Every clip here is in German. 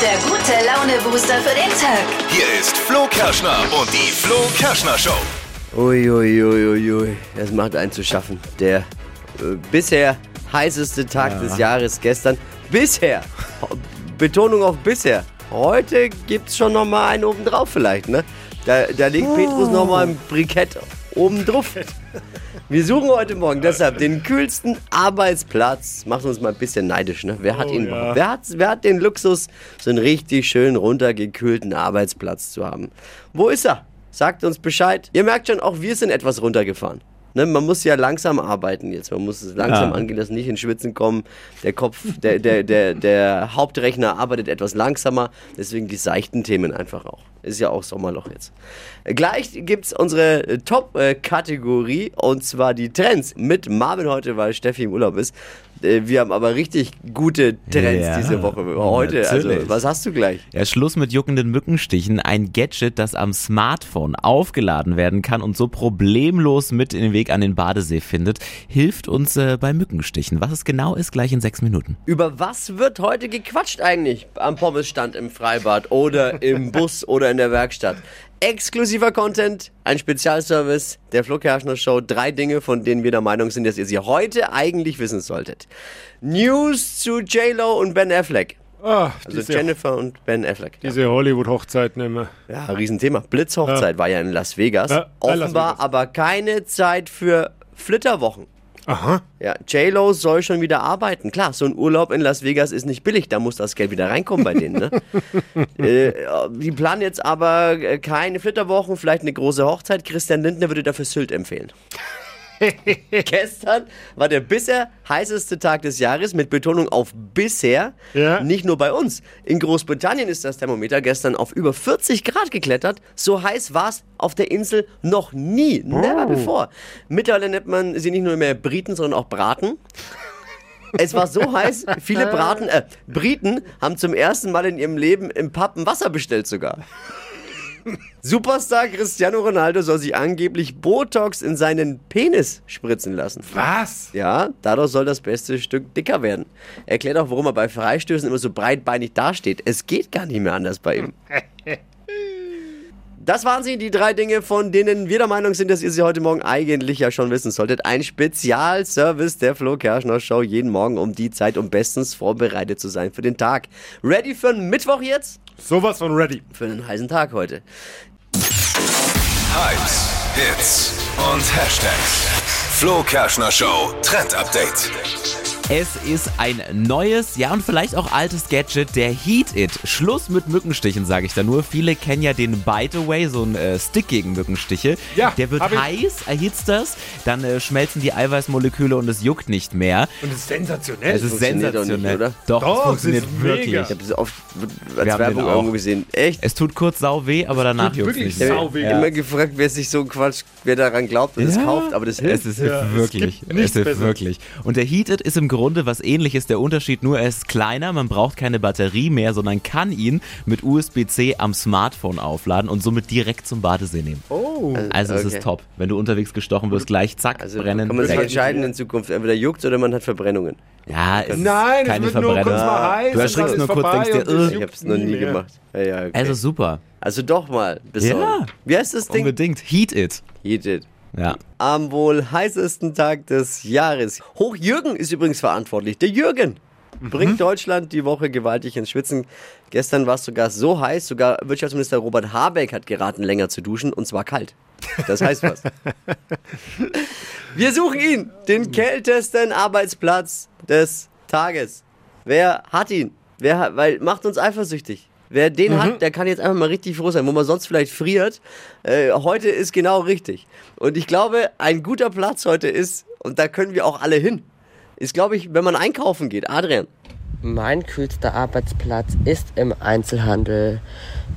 der gute Laune-Booster für den Tag. Hier ist Flo Kerschner und die Flo Kerschner Show. Uiuiuiui, es macht einen zu schaffen. Der äh, bisher heißeste Tag des Jahres gestern. Bisher. Betonung auf bisher. Heute gibt's schon noch mal einen obendrauf vielleicht, ne? Da, da legt Petrus noch mal ein Brikett obendrauf. Wir suchen heute Morgen deshalb den kühlsten Arbeitsplatz. Macht uns mal ein bisschen neidisch, ne? Wer hat ihn ja. wer, hat, wer hat den Luxus, so einen richtig schön runtergekühlten Arbeitsplatz zu haben? Wo ist er? Sagt uns Bescheid. Ihr merkt schon, auch wir sind etwas runtergefahren. Ne, man muss ja langsam arbeiten jetzt. Man muss es langsam Ja. angehen, dass nicht in Schwitzen kommen. Der Kopf, der, der, der, der Hauptrechner arbeitet etwas langsamer. Deswegen die seichten Themen einfach auch. Ist ja auch Sommerloch jetzt. Äh, Gleich gibt's unsere äh, Top-Kategorie und zwar die Trends mit Marvin heute, weil Steffi im Urlaub ist. Äh, Wir haben aber richtig gute Trends Ja, diese Woche. Heute, also natürlich. was hast du gleich? Ja, Schluss mit juckenden Mückenstichen. Ein Gadget, das am Smartphone aufgeladen werden kann und so problemlos mit in den Weg an den Badesee findet, hilft uns äh, bei Mückenstichen. Was es genau ist, gleich in sechs Minuten. Über was wird heute gequatscht eigentlich am Pommesstand im Freibad oder im Bus oder in der Werkstatt? Exklusiver Content, ein Spezialservice der Flo Kerschner Show. Drei Dinge, von denen wir der Meinung sind, dass ihr sie heute eigentlich wissen solltet. News zu J-Lo und Ben Affleck. Ah, Also diese, Jennifer und Ben Affleck. Ja, diese Hollywood-Hochzeiten immer. ja Riesenthema. Blitzhochzeit war ja in Las Vegas. Ja, bei Las Offenbar Vegas. aber keine Zeit für Flitterwochen. Aha. Ja, J-Lo soll schon wieder arbeiten. Klar, so ein Urlaub in Las Vegas ist nicht billig, da muss das Geld wieder reinkommen bei denen. Ne? äh, die planen jetzt aber äh, keine Flitterwochen, vielleicht eine große Hochzeit. Christian Lindner würde dafür Sylt empfehlen. Gestern war der bisher heißeste Tag des Jahres mit Betonung auf bisher. Ja. Nicht nur bei uns. In Großbritannien ist das Thermometer gestern auf über 40 Grad geklettert. So heiß war es auf der Insel noch nie. Never before. Mittlerweile nennt man sie nicht nur mehr Briten, sondern auch Braten. Es war so heiß, viele Braten, äh, Briten haben zum ersten Mal in ihrem Leben im Pub Wasser bestellt sogar. Superstar Cristiano Ronaldo soll sich angeblich Botox in seinen Penis spritzen lassen. Was? Ja, dadurch soll das beste Stück dicker werden. Er erklärt auch, warum er bei Freistößen immer so breitbeinig dasteht. Es geht gar nicht mehr anders bei ihm. Das waren sie, die drei Dinge, von denen wir der Meinung sind, dass ihr sie heute Morgen eigentlich ja schon wissen solltet. Ein Spezialservice der Flo Kerschner Show jeden Morgen um die Zeit, um bestens vorbereitet zu sein für den Tag. Ready für einen Mittwoch jetzt? Sowas von ready. Für einen heißen Tag heute. Hypes, Hits und Hashtags. Flo Kerschner Show Trend Update. Es ist ein neues, ja und vielleicht auch altes Gadget, der Heat It. Schluss mit Mückenstichen, sage ich da nur. Viele kennen ja den Bite Away, so ein äh, Stick gegen Mückenstiche. Ja, der wird heiß, erhitzt das, dann äh, schmelzen die Eiweißmoleküle und es juckt nicht mehr. Und es ist sensationell. Es ist funktioniert doch nicht, sensationell. oder? Doch, Doch, es es funktioniert ist wirklich. mega. Ich habe das oft als Wir haben Werbung irgendwo gesehen. Echt? Es tut kurz sau weh, aber danach tut juckt wirklich nicht Ich habe weh. immer gefragt, wer sich so Quatsch, wer daran glaubt und es Ja. kauft, aber das hilft. Es ist Ja, es wirklich, es, nichts ist Besseres. wirklich. Und der Heated ist im Grunde was ähnliches. Der Unterschied nur, er ist kleiner, man braucht keine Batterie mehr, sondern kann ihn mit USB-C am Smartphone aufladen und somit direkt zum Badesee nehmen. Oh. Also es okay. ist top. Wenn du unterwegs gestochen wirst, gleich zack, Also brennen. kann man sich entscheiden in Zukunft, entweder juckt oder man hat Verbrennungen. Ja, es ist Nein, es keine wird nur Verbrennung. kurz mal heiß. Du erschrickst nur kurz, denkst dir, es. Ich es noch nie mehr. gemacht. Ja, ja, okay. Also super. also doch mal besorgen. Ja. Wie heißt das Ding? Unbedingt. Heat it. Eat it. Ja. Am wohl heißesten Tag des Jahres. Hoch Jürgen ist übrigens verantwortlich. Der Jürgen bringt Deutschland die Woche gewaltig ins Schwitzen. Gestern war es sogar so heiß, sogar Wirtschaftsminister Robert Habeck hat geraten, länger zu duschen und zwar kalt. Das heißt was. Wir suchen ihn, den kältesten Arbeitsplatz des Tages. Wer hat ihn? Wer weil macht uns eifersüchtig. Wer den hat, der kann jetzt einfach mal richtig froh sein, wo man sonst vielleicht friert. Äh, heute ist genau richtig. Und ich glaube, ein guter Platz heute ist, und da können wir auch alle hin, ist, glaube ich, wenn man einkaufen geht. Adrian. Mein kühlster Arbeitsplatz ist im Einzelhandel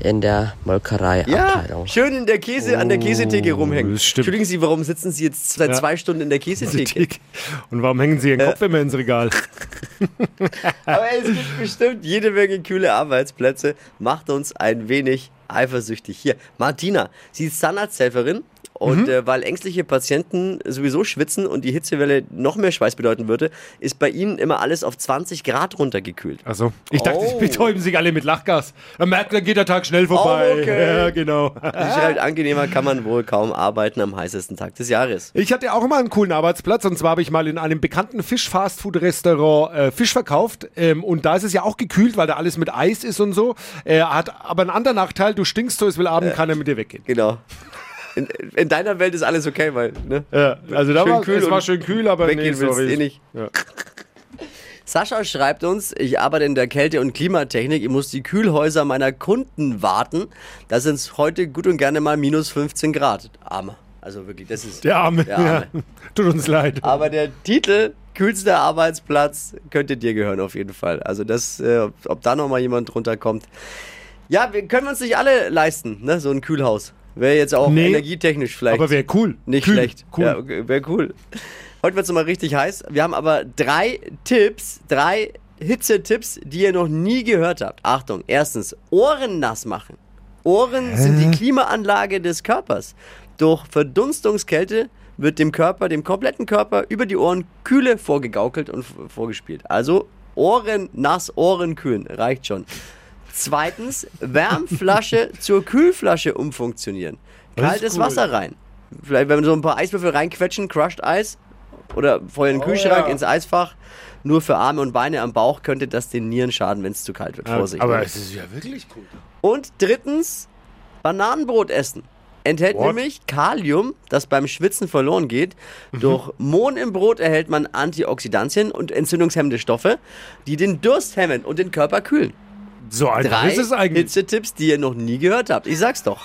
in der Ja, Molkereiabteilung. schön in der Käse, an der Käsetheke rumhängen. das stimmt. Entschuldigen Sie, warum sitzen Sie jetzt seit Ja. zwei Stunden in der Käsetheke? Und warum hängen Sie Ihren Kopf immer ins Regal? Aber es gibt bestimmt jede Menge kühle Arbeitsplätze. Macht uns ein wenig eifersüchtig. Hier, Martina, sie ist Zahnarzthelferin Und äh, weil ängstliche Patienten sowieso schwitzen und die Hitzewelle noch mehr Schweiß bedeuten würde, ist bei ihnen immer alles auf 20 Grad runtergekühlt. Also, ich dachte, Oh. sie betäuben sich alle mit Lachgas. Dann merkt, dann geht der Tag schnell vorbei. Oh, okay. Ja, genau. Sie schreibt, angenehmer kann man wohl kaum arbeiten am heißesten Tag des Jahres. Ich hatte auch mal einen coolen Arbeitsplatz und zwar habe ich mal in einem bekannten Fisch-Fastfood-Restaurant äh, Fisch verkauft ähm, und da ist es ja auch gekühlt, weil da alles mit Eis ist und so. Äh, hat aber einen anderen Nachteil, du stinkst so, es will Abend keiner mit dir weggehen. Genau. In, in deiner Welt ist alles okay, weil, ne? Ja, also da war, kühl es war schön kühl, aber nee, Weggehen willst sorry. eh nicht. Ja. Sascha schreibt uns, ich arbeite in der Kälte- und Klimatechnik. Ich muss die Kühlhäuser meiner Kunden warten. Da sind es heute gut und gerne mal minus 15 Grad. Arme. Also wirklich, das ist. Der Arme. Der Arme. Ja. Tut uns leid. Aber der Titel, kühlster Arbeitsplatz, könnte dir gehören auf jeden Fall. Also das, äh, ob, ob da nochmal jemand drunter kommt. Ja, wir können uns nicht alle leisten, ne? So ein Kühlhaus. Wäre jetzt auch Nee, energietechnisch vielleicht. Aber wäre cool. Nicht Kühl, schlecht. Cool. Ja, okay, wäre cool. Heute wird es mal richtig heiß. Wir haben aber drei Tipps, drei Hitzetipps, die ihr noch nie gehört habt. Achtung, erstens, Ohren nass machen. Ohren sind die Klimaanlage des Körpers. Durch Verdunstungskälte wird dem Körper, dem kompletten Körper über die Ohren Kühle vorgegaukelt und vorgespielt. Also Ohren nass, Ohren kühlen, reicht schon. Zweitens, Wärmflasche zur Kühlflasche umfunktionieren. Kaltes cool. Wasser rein. Vielleicht, wenn wir so ein paar Eiswürfel reinquetschen, crushed Eis oder vorher in den Kühlschrank, ja. ins Eisfach. Nur für Arme und Beine am Bauch könnte das den Nieren schaden, wenn es zu kalt wird. Vorsicht. aber es ist ja wirklich cool. Und drittens, Bananenbrot essen. Enthält What? nämlich Kalium, das beim Schwitzen verloren geht. Mhm. Durch Mohn im Brot erhält man Antioxidantien und entzündungshemmende Stoffe, die den Durst hemmen und den Körper kühlen. So einfach Drei ist es eigentlich. Hitzetipps, die ihr noch nie gehört habt. Ich sag's doch.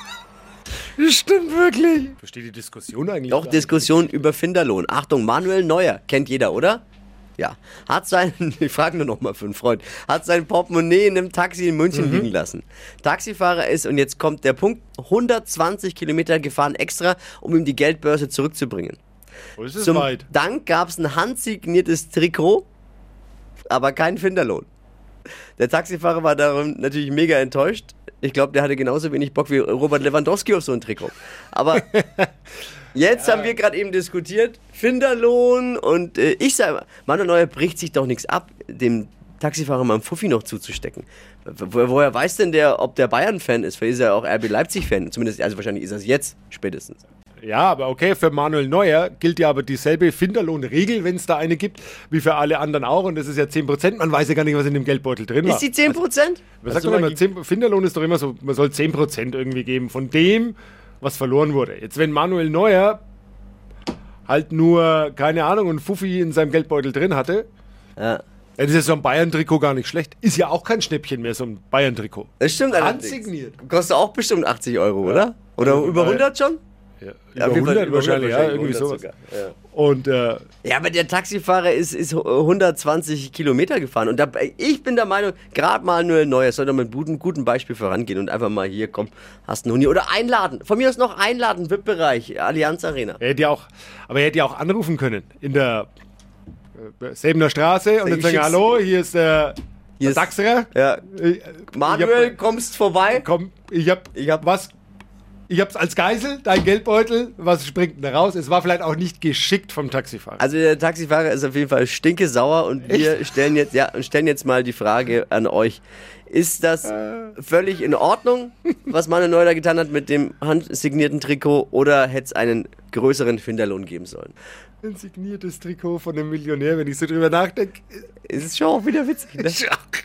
Das stimmt wirklich. Verstehe die Diskussion eigentlich. Doch Diskussion über Finderlohn. Achtung, Manuel Neuer, kennt jeder, oder? Ja. Hat sein, ich frage nur noch mal für einen Freund, hat sein Portemonnaie in einem Taxi in Mhm. München liegen lassen. Taxifahrer ist, und jetzt kommt der Punkt, 120 Kilometer gefahren extra, um ihm die Geldbörse zurückzubringen. Wo ist es Zum weit? Dank gab es ein handsigniertes Trikot, aber kein Finderlohn. Der Taxifahrer war darum natürlich mega enttäuscht. Ich glaube, der hatte genauso wenig Bock wie Robert Lewandowski auf so ein Trikot. Aber jetzt haben wir gerade eben diskutiert, Finderlohn und äh, ich sage, Manuel Neuer bricht sich doch nichts ab, dem Taxifahrer mal einen Fuffi noch zuzustecken. Wo, woher weiß denn der, ob der Bayern-Fan ist? Vielleicht ist er auch RB Leipzig-Fan. Zumindest, also wahrscheinlich ist er es jetzt spätestens. Ja, aber okay, für Manuel Neuer gilt ja aber dieselbe Finderlohnregel, wenn es da eine gibt, wie für alle anderen auch. Und das ist ja 10%. Man weiß ja gar nicht, was in dem Geldbeutel drin war. Ist die 10 Prozent? Man sagt doch mal immer, 10, Finderlohn ist doch immer so, man soll 10% irgendwie geben von dem, was verloren wurde. Jetzt, wenn Manuel Neuer halt nur, keine Ahnung, ein Fuffi in seinem Geldbeutel drin hatte, Ja. dann ist ja so ein Bayern-Trikot gar nicht schlecht. Ist ja auch kein Schnäppchen mehr, so ein Bayern-Trikot. Das stimmt. Handsigniert. Kostet auch bestimmt 80 Euro, oder? Oder Ja, über weil- 100 schon? Ja, Ja, über Fall 100 wahrscheinlich, ja, irgendwie 100 sowas. sogar, ja. Und äh, Ja, aber der Taxifahrer ist, ist 120 Kilometer gefahren. Und da, ich bin der Meinung, gerade mal nur ein neues, soll doch mit gutem, gutem Beispiel vorangehen und einfach mal hier, komm, hast einen Huni. Oder einladen. Von mir aus noch einladen, VIP-Bereich, Allianz Arena. er hätte ja auch, aber er hätte ja auch anrufen können in der äh, Säbener Straße und dann sagen, hallo, hier ist der, Hier der ist- Dachserer. Ja. Äh, Manuel, ich hab, kommst vorbei? komm, ich hab, Ich hab- was, ich hab's als Geisel, dein Geldbeutel, was springt denn da raus? Es war vielleicht auch nicht geschickt vom Taxifahrer. Also der Taxifahrer ist auf jeden Fall stinke sauer und wir stellen jetzt, ja, stellen jetzt mal die Frage an euch. Ist das völlig in Ordnung, was Manuel Neuer da getan hat mit dem handsignierten Trikot oder hätte es einen größeren Finderlohn geben sollen? Ein signiertes Trikot von einem Millionär, wenn ich so drüber nachdenke. Es ist schon auch wieder witzig. Ne?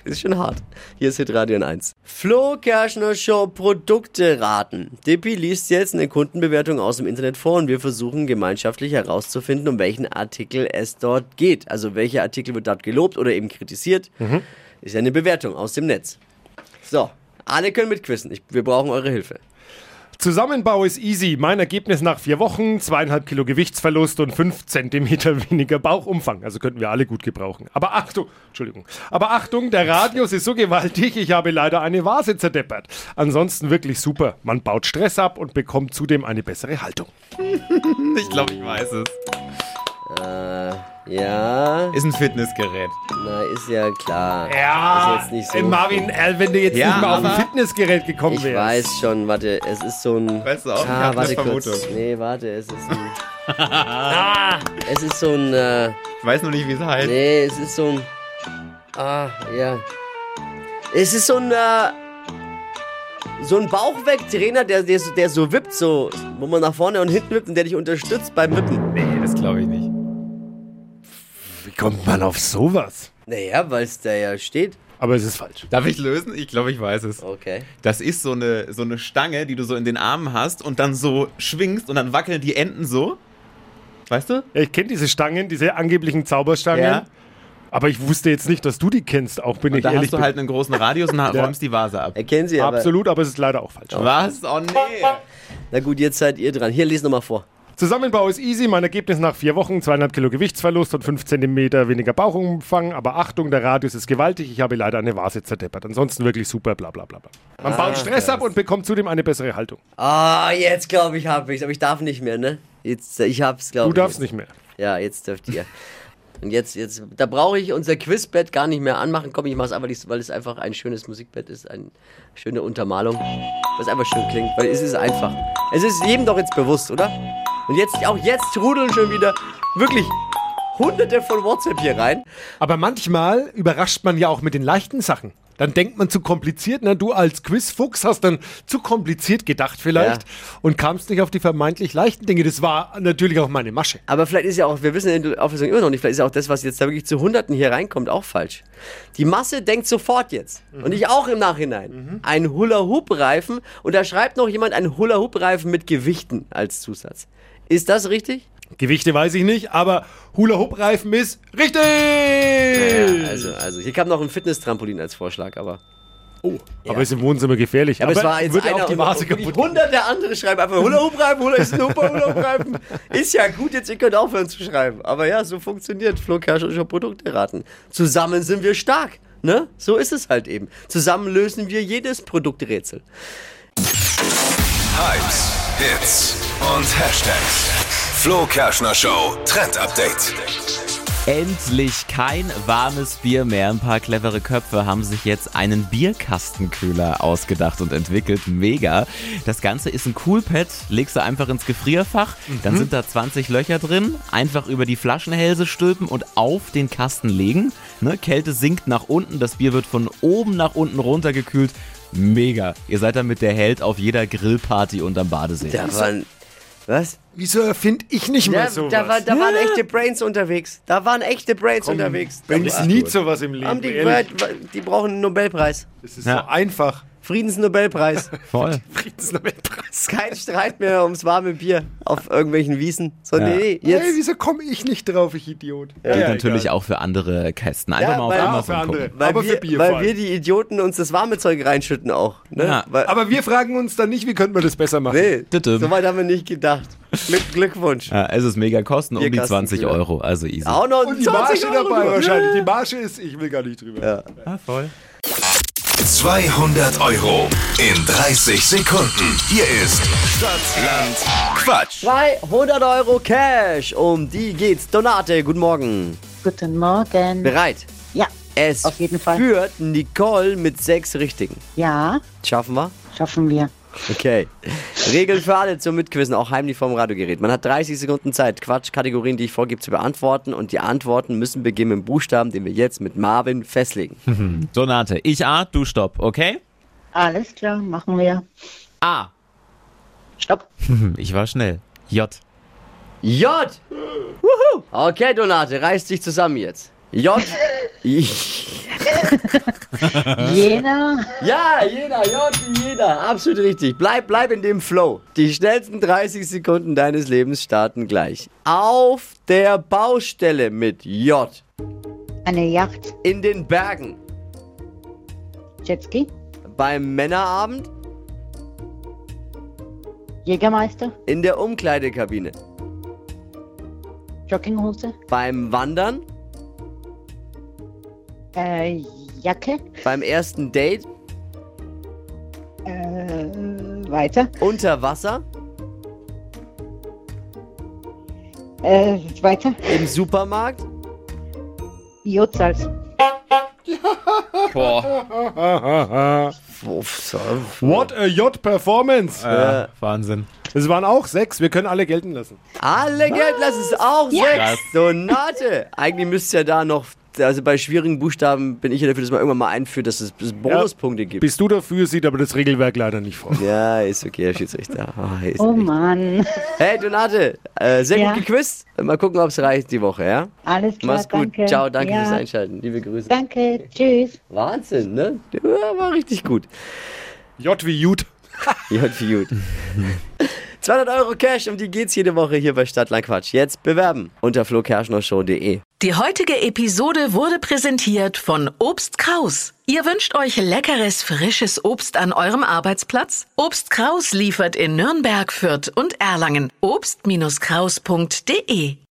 ist schon hart. Hier ist Hitradio in 1. Flo Kerschner Show Produkte raten. Dippi liest jetzt eine Kundenbewertung aus dem Internet vor und wir versuchen gemeinschaftlich herauszufinden, um welchen Artikel es dort geht. Also welcher Artikel wird dort gelobt oder eben kritisiert. Ist ja eine Bewertung aus dem Netz. So, alle können mitquissen. Ich, wir brauchen eure Hilfe. Zusammenbau ist easy. Mein Ergebnis nach vier Wochen, zweieinhalb Kilo Gewichtsverlust und fünf Zentimeter weniger Bauchumfang. Also könnten wir alle gut gebrauchen. Aber Achtung, Entschuldigung. Aber Achtung, der Radius ist so gewaltig, ich habe leider eine Vase zerdeppert. Ansonsten wirklich super. Man baut Stress ab und bekommt zudem eine bessere Haltung. Ich glaube, ich weiß es. Äh, Ja, Ist ein Fitnessgerät. na, ist ja klar. Ja, Ist jetzt nicht so. ey, Marvin, äh, wenn du jetzt Ja, nicht mal auf ein Fitnessgerät gekommen Ich wärst. weiß schon, warte, es ist so ein. Weißt du auch, ich ah, hab warte eine kurz. Vermutung. Nee, warte, es ist ein. ah, es ist so ein. Äh, Ich weiß noch nicht, wie es heißt. nee, es ist so ein. Ah, ja. Es ist so ein. Äh, so ein Bauchwegtrainer, der, der, so- der so wippt, so, wo man nach vorne und hinten wippt und der dich unterstützt beim Wippen. Wie kommt man auf sowas? Naja, weil es da ja steht. Aber es ist falsch. Darf ich lösen? Ich glaube, ich weiß es. Okay. Das ist so eine, so eine Stange, die du so in den Armen hast und dann so schwingst und dann wackeln die Enden so. Weißt du? Ja, ich kenne diese Stangen, diese angeblichen Zauberstangen. Ja. Aber ich wusste jetzt nicht, dass du die kennst, auch bin Und ich da ehrlich. hast du halt einen großen Radius und räumst die Vase ab. Erkennen Sie aber. Absolut, aber es ist leider auch falsch. Was? Oh nee. Na gut, jetzt seid ihr dran. Hier, lies nochmal vor. Zusammenbau ist easy. Mein Ergebnis nach vier Wochen: zweieinhalb Kilo Gewichtsverlust und fünf Zentimeter weniger Bauchumfang. Aber Achtung, der Radius ist gewaltig. Ich habe leider eine Vase zerdeppert. Ansonsten wirklich super, bla bla bla. bla. Man baut Stress ab und bekommt zudem eine bessere Haltung. Ah, jetzt glaube ich, habe ich's. Aber ich darf nicht mehr, ne? Jetzt, äh, ich hab's, glaube Du ich. darfst nicht mehr. Ja, jetzt dürft ihr. Und jetzt, jetzt, da brauche ich unser Quizbett gar nicht mehr anmachen. Komm, ich mach's einfach, nicht, weil es einfach ein schönes Musikbett ist, eine schöne Untermalung, was einfach schön klingt, weil es ist einfach. Es ist jedem doch jetzt bewusst, oder? Und jetzt, auch jetzt trudeln schon wieder wirklich hunderte von WhatsApp hier rein. Aber manchmal überrascht man ja auch mit den leichten Sachen. Dann denkt man zu kompliziert, ne? Du als Quizfuchs hast dann zu kompliziert gedacht vielleicht Ja. und kamst nicht auf die vermeintlich leichten Dinge. Das war natürlich auch meine Masche. Aber vielleicht ist ja auch, wir wissen in der Auflösung immer noch nicht, vielleicht ist ja auch das, was jetzt da wirklich zu Hunderten hier reinkommt, auch falsch. Die Masse denkt sofort jetzt. Und ich auch im Nachhinein. Ein Hula-Hoop-Reifen. Und da schreibt noch jemand ein Hula-Hoop-Reifen mit Gewichten als Zusatz. Ist das richtig? Gewichte weiß ich nicht, aber Hula-Hoop-Reifen ist richtig! Ja, also, also, hier kam noch ein Fitness-Trampolin als Vorschlag, aber. oh, aber ist im Wohnzimmer gefährlich. Aber, es war jetzt würde einer auch die und- Vase und hunderte andere schreiben einfach Hula-Hoop-Reifen, Hula ist ein Hula-Hoop-Reifen. Ist ja gut, jetzt ihr könnt aufhören zu schreiben. Aber ja, so funktioniert Flo Kerschel Produkte raten. Zusammen sind wir stark. Ne? So ist es halt eben. Zusammen lösen wir jedes Produkträtsel. Hypes, Hits und Hashtags. Flo Kerschner Show Trend Update. Endlich kein warmes Bier mehr. Ein paar clevere Köpfe haben sich jetzt einen Bierkastenkühler ausgedacht und entwickelt. Mega. Das Ganze ist ein Coolpad. Legst du einfach ins Gefrierfach. Dann sind da 20 Löcher drin. Einfach über die Flaschenhälse stülpen und auf den Kasten legen. Ne? Kälte sinkt nach unten. Das Bier wird von oben nach unten runtergekühlt. Mega. Ihr seid damit der Held auf jeder Grillparty unterm Badesee. Da waren. Was? Wieso erfinde ich nicht Ja, mal sowas? da, war, da waren echte Brains unterwegs. Da waren echte Brains unterwegs. Da Bringst war- nie sowas im Leben. haben die, die brauchen einen Nobelpreis. Das ist Ja. so einfach. Friedensnobelpreis. Voll. Friedensnobelpreis. Kein Streit mehr ums warme Bier auf irgendwelchen Wiesen. So, Ja. nee, Hey, jetzt. wieso komme ich nicht drauf, ich Idiot? Geht natürlich auch für andere Kästen. Einfach Ja, mal auf weil- Ja, Amazon für andere. Weil, aber wir, für Bier weil wir die Idioten uns das warme Zeug reinschütten auch. Ne? Ja. Weil, Aber wir fragen uns dann nicht, wie könnten wir das besser machen? nee, so weit haben wir nicht gedacht. Glück, Glückwunsch. Ja, es ist mega kosten, um die Bierkastenkühler. 20 Euro, also easy. Auch noch Und die 20 Marge Euro dabei wahrscheinlich. Die Marge ist, ich will gar nicht drüber. Ja. Ja, voll. 200 Euro in 30 Sekunden. Hier ist Stadtland Quatsch. 200 Euro Cash. Um die geht's. Donate, guten Morgen. Guten Morgen. Bereit? Ja, Es Auf jeden Fall. führt Nicole mit sechs Richtigen. ja, Schaffen wir? schaffen wir. Okay. Regeln für alle zum Mitquizzen, auch heimlich vom Radiogerät. Man hat 30 Sekunden Zeit, Quatschkategorien, die ich vorgebe, zu beantworten. Und die Antworten müssen beginnen mit dem Buchstaben, den wir jetzt mit Marvin festlegen. Donate, ich A, du Stopp, okay? Alles klar, machen wir. A. Stopp. Ich war schnell. J. J. Wuhu. Okay, Donate, reiß dich zusammen jetzt. J. Jena, Ja, jeder, J wie jeder. Absolut richtig. Bleib, bleib in dem Flow. Die schnellsten 30 Sekunden deines Lebens starten gleich. Auf der Baustelle mit J. eine Yacht, In den Bergen. Jetski, Beim Männerabend. Jägermeister, In der Umkleidekabine. Jogginghose, Beim Wandern. Äh, Jacke, Beim ersten Date. äh, weiter, Unter Wasser. äh, weiter, Im Supermarkt. J-Salz. Uff, so. What a J-Performance. Ja, Wahnsinn. Es waren auch sechs. Wir können alle gelten lassen. Alle Geld lassen es auch sechs. Donate. Eigentlich müsste ja da noch, also bei schwierigen Buchstaben bin ich ja dafür, dass man irgendwann mal einführt, dass es dass es Bonuspunkte gibt. Bist du dafür, sieht aber das Regelwerk leider nicht vor. Ja, ist okay, Herr Schiedsrichter. Oh, ist Oh echt. Mann. Hey, Donate, äh, sehr Ja. gut gequizt. Mal gucken, ob es reicht die Woche, ja? Alles klar, Mach's gut. danke. Ciao, danke ja. fürs Einschalten. Liebe Grüße. Danke, tschüss. Wahnsinn, ne? Ja, war richtig gut. J wie Jut. Ja, wie gut. 200 Euro Cash, um die geht's jede Woche hier bei Stadtland Quatsch. Jetzt bewerben unter flokerschnershow.de. Die heutige Episode wurde präsentiert von Obst Kraus. Ihr wünscht euch leckeres, frisches Obst an eurem Arbeitsplatz? Obst Kraus liefert in Nürnberg, Fürth und Erlangen. Obst-Kraus.de